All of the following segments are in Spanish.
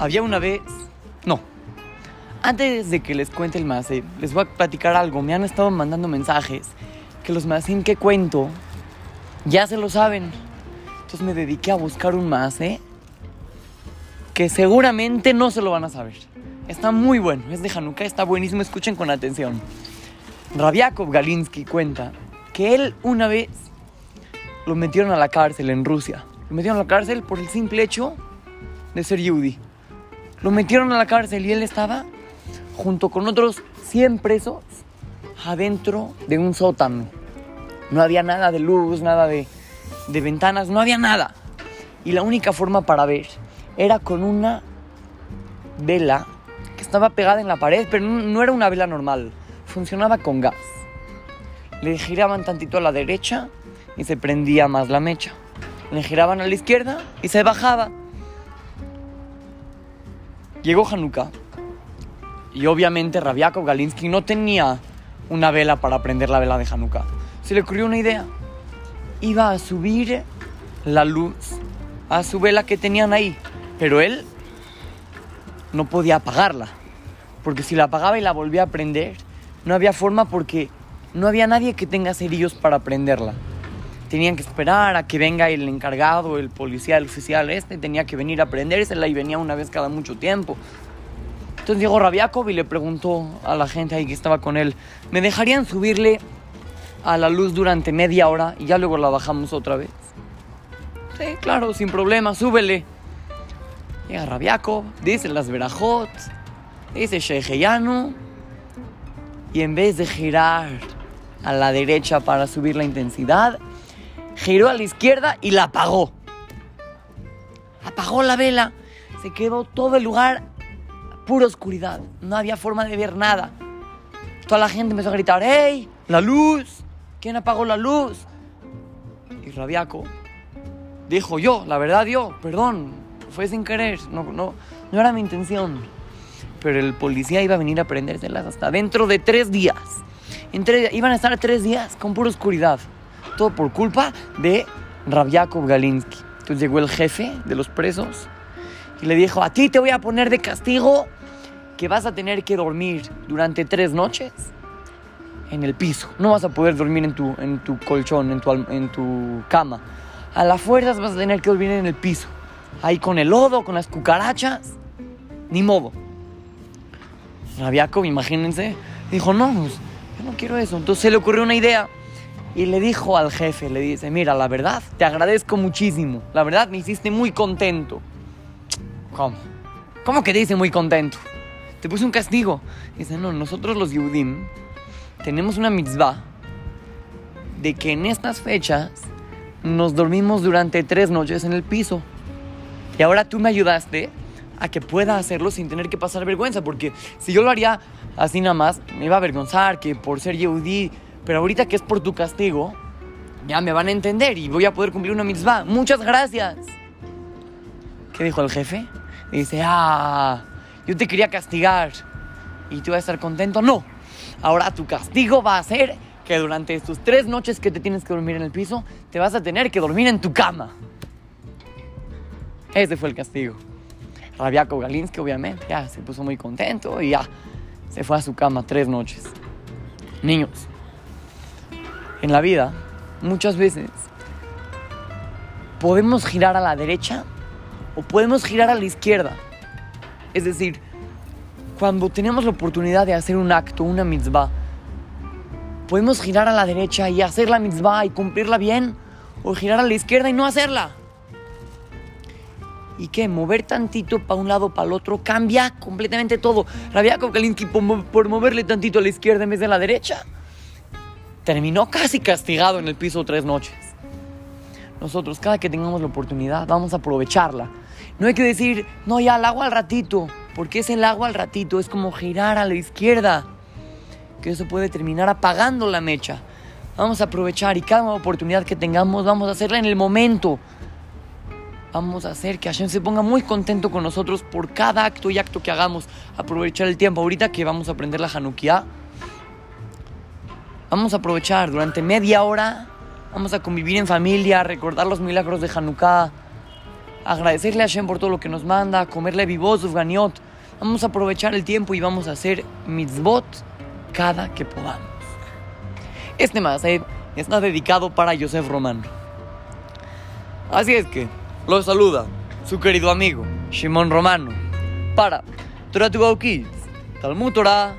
Había una vez... No. Antes de que les cuente el Mase, les voy a platicar algo. Me han estado mandando mensajes que los Masim que cuento ya se lo saben. Entonces me dediqué a buscar un Mase que seguramente no se lo van a saber. Está muy bueno, es de Hanukkah, está buenísimo, escuchen con atención. Rabiakov Galinsky cuenta que él una vez lo metieron a la cárcel en Rusia. Lo metieron a la cárcel por el simple hecho de ser yudí. Lo metieron a la cárcel y él estaba junto con otros 100 presos adentro de un sótano. No había nada de luz, nada de, de ventanas, no había nada. Y la única forma para ver era con una vela que estaba pegada en la pared, pero no, no era una vela normal, funcionaba con gas. Le giraban tantito a la derecha y se prendía más la mecha. Le giraban a la izquierda y se bajaba. Llegó Hanukkah y obviamente Rabiakov Galinsky no tenía una vela para prender la vela de Hanukkah. Se le ocurrió una idea. Iba a subir la luz a su vela que tenían ahí, pero él no podía apagarla, porque si la apagaba y la volvía a prender, no había forma porque no había nadie que tenga cerillos para prenderla. Tenían que esperar a que venga el encargado, el policía, el oficial este, tenía que venir a prendérsela y venía una vez cada mucho tiempo. Entonces llegó Rabiakov y le preguntó a la gente ahí que estaba con él, ¿me dejarían subirle a la luz durante media hora y ya luego la bajamos otra vez? Sí, claro, sin problema, súbele. Llega Rabiakov, dice las verajot, dice Sheheyanu, y en vez de girar a la derecha para subir la intensidad, giró a la izquierda y la apagó. Apagó la vela, se quedó todo el lugar pura oscuridad, no había forma de ver nada. Toda la gente empezó a gritar, ¡Ey! ¡La luz! ¿Quién apagó la luz? Y Rabiaco dijo, yo, la verdad yo, perdón, fue sin querer, no, no, no era mi intención. Pero el policía iba a venir a prendérselas hasta dentro de tres días. Iban a estar tres días con pura oscuridad. Todo por culpa de Rabiakov Galinsky. Entonces llegó el jefe de los presos y le dijo, a ti te voy a poner de castigo que vas a tener que dormir durante tres noches en el piso. No vas a poder dormir en tu, en tu colchón, en tu, en tu cama. A las fuerzas vas a tener que dormir en el piso. Ahí con el lodo, con las cucarachas. Ni modo. Rabiakov, imagínense, dijo, no, pues, yo no quiero eso. Entonces se le ocurrió una idea y le dijo al jefe, le dice, mira, la verdad, te agradezco muchísimo. La verdad, me hiciste muy contento. ¿Cómo? ¿Cómo que te hice muy contento? Te puse un castigo. Dice, no, nosotros los Yudim tenemos una mitzvah de que en estas fechas nos dormimos durante tres noches en el piso. Y ahora tú me ayudaste a que pueda hacerlo sin tener que pasar vergüenza, porque si yo lo haría así nada más, me iba a avergonzar que por ser Yehudi, pero ahorita que es por tu castigo, ya me van a entender y voy a poder cumplir una mitzvah. Muchas gracias. ¿Qué dijo el jefe? Dice, ah, yo te quería castigar y tú vas a estar contento. No, ahora tu castigo va a ser que durante estos tres noches que te tienes que dormir en el piso, te vas a tener que dormir en tu cama. Ese fue el castigo. Rabiaco Galinsky, obviamente, ya se puso muy contento y ya se fue a su cama tres noches. Niños, en la vida, muchas veces podemos girar a la derecha o podemos girar a la izquierda. Es decir, cuando tenemos la oportunidad de hacer un acto, una mitzvah, podemos girar a la derecha y hacer la mitzvah y cumplirla bien, o girar a la izquierda y no hacerla. ¿Y qué? Mover tantito para un lado, para el otro, cambia completamente todo. Rabiakov Kalinsky, por moverle tantito a la izquierda en vez de a la derecha, terminó casi castigado en el piso tres noches. Nosotros, cada que tengamos la oportunidad, vamos a aprovecharla. No hay que decir, no, ya el agua al ratito, porque es el agua al ratito, es como girar a la izquierda, que eso puede terminar apagando la mecha. Vamos a aprovechar y cada oportunidad que tengamos, vamos a hacerla en el momento. Vamos a hacer que Hashem se ponga muy contento con nosotros por cada acto y acto que hagamos. Aprovechar el tiempo. Ahorita que vamos a aprender la Hanukkah, vamos a aprovechar durante media hora. Vamos a convivir en familia, recordar los milagros de Hanukkah. agradecerle a Hashem por todo lo que nos manda, comerle vivos, ganiot. Vamos a aprovechar el tiempo y vamos a hacer mitzvot cada que podamos. Este Maaseh está dedicado para Yosef Román. Así es que lo saluda su querido amigo Shimon Romano para Torah Kids, Talmud Torah,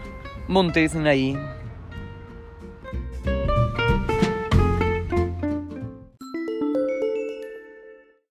Monte Sinaí.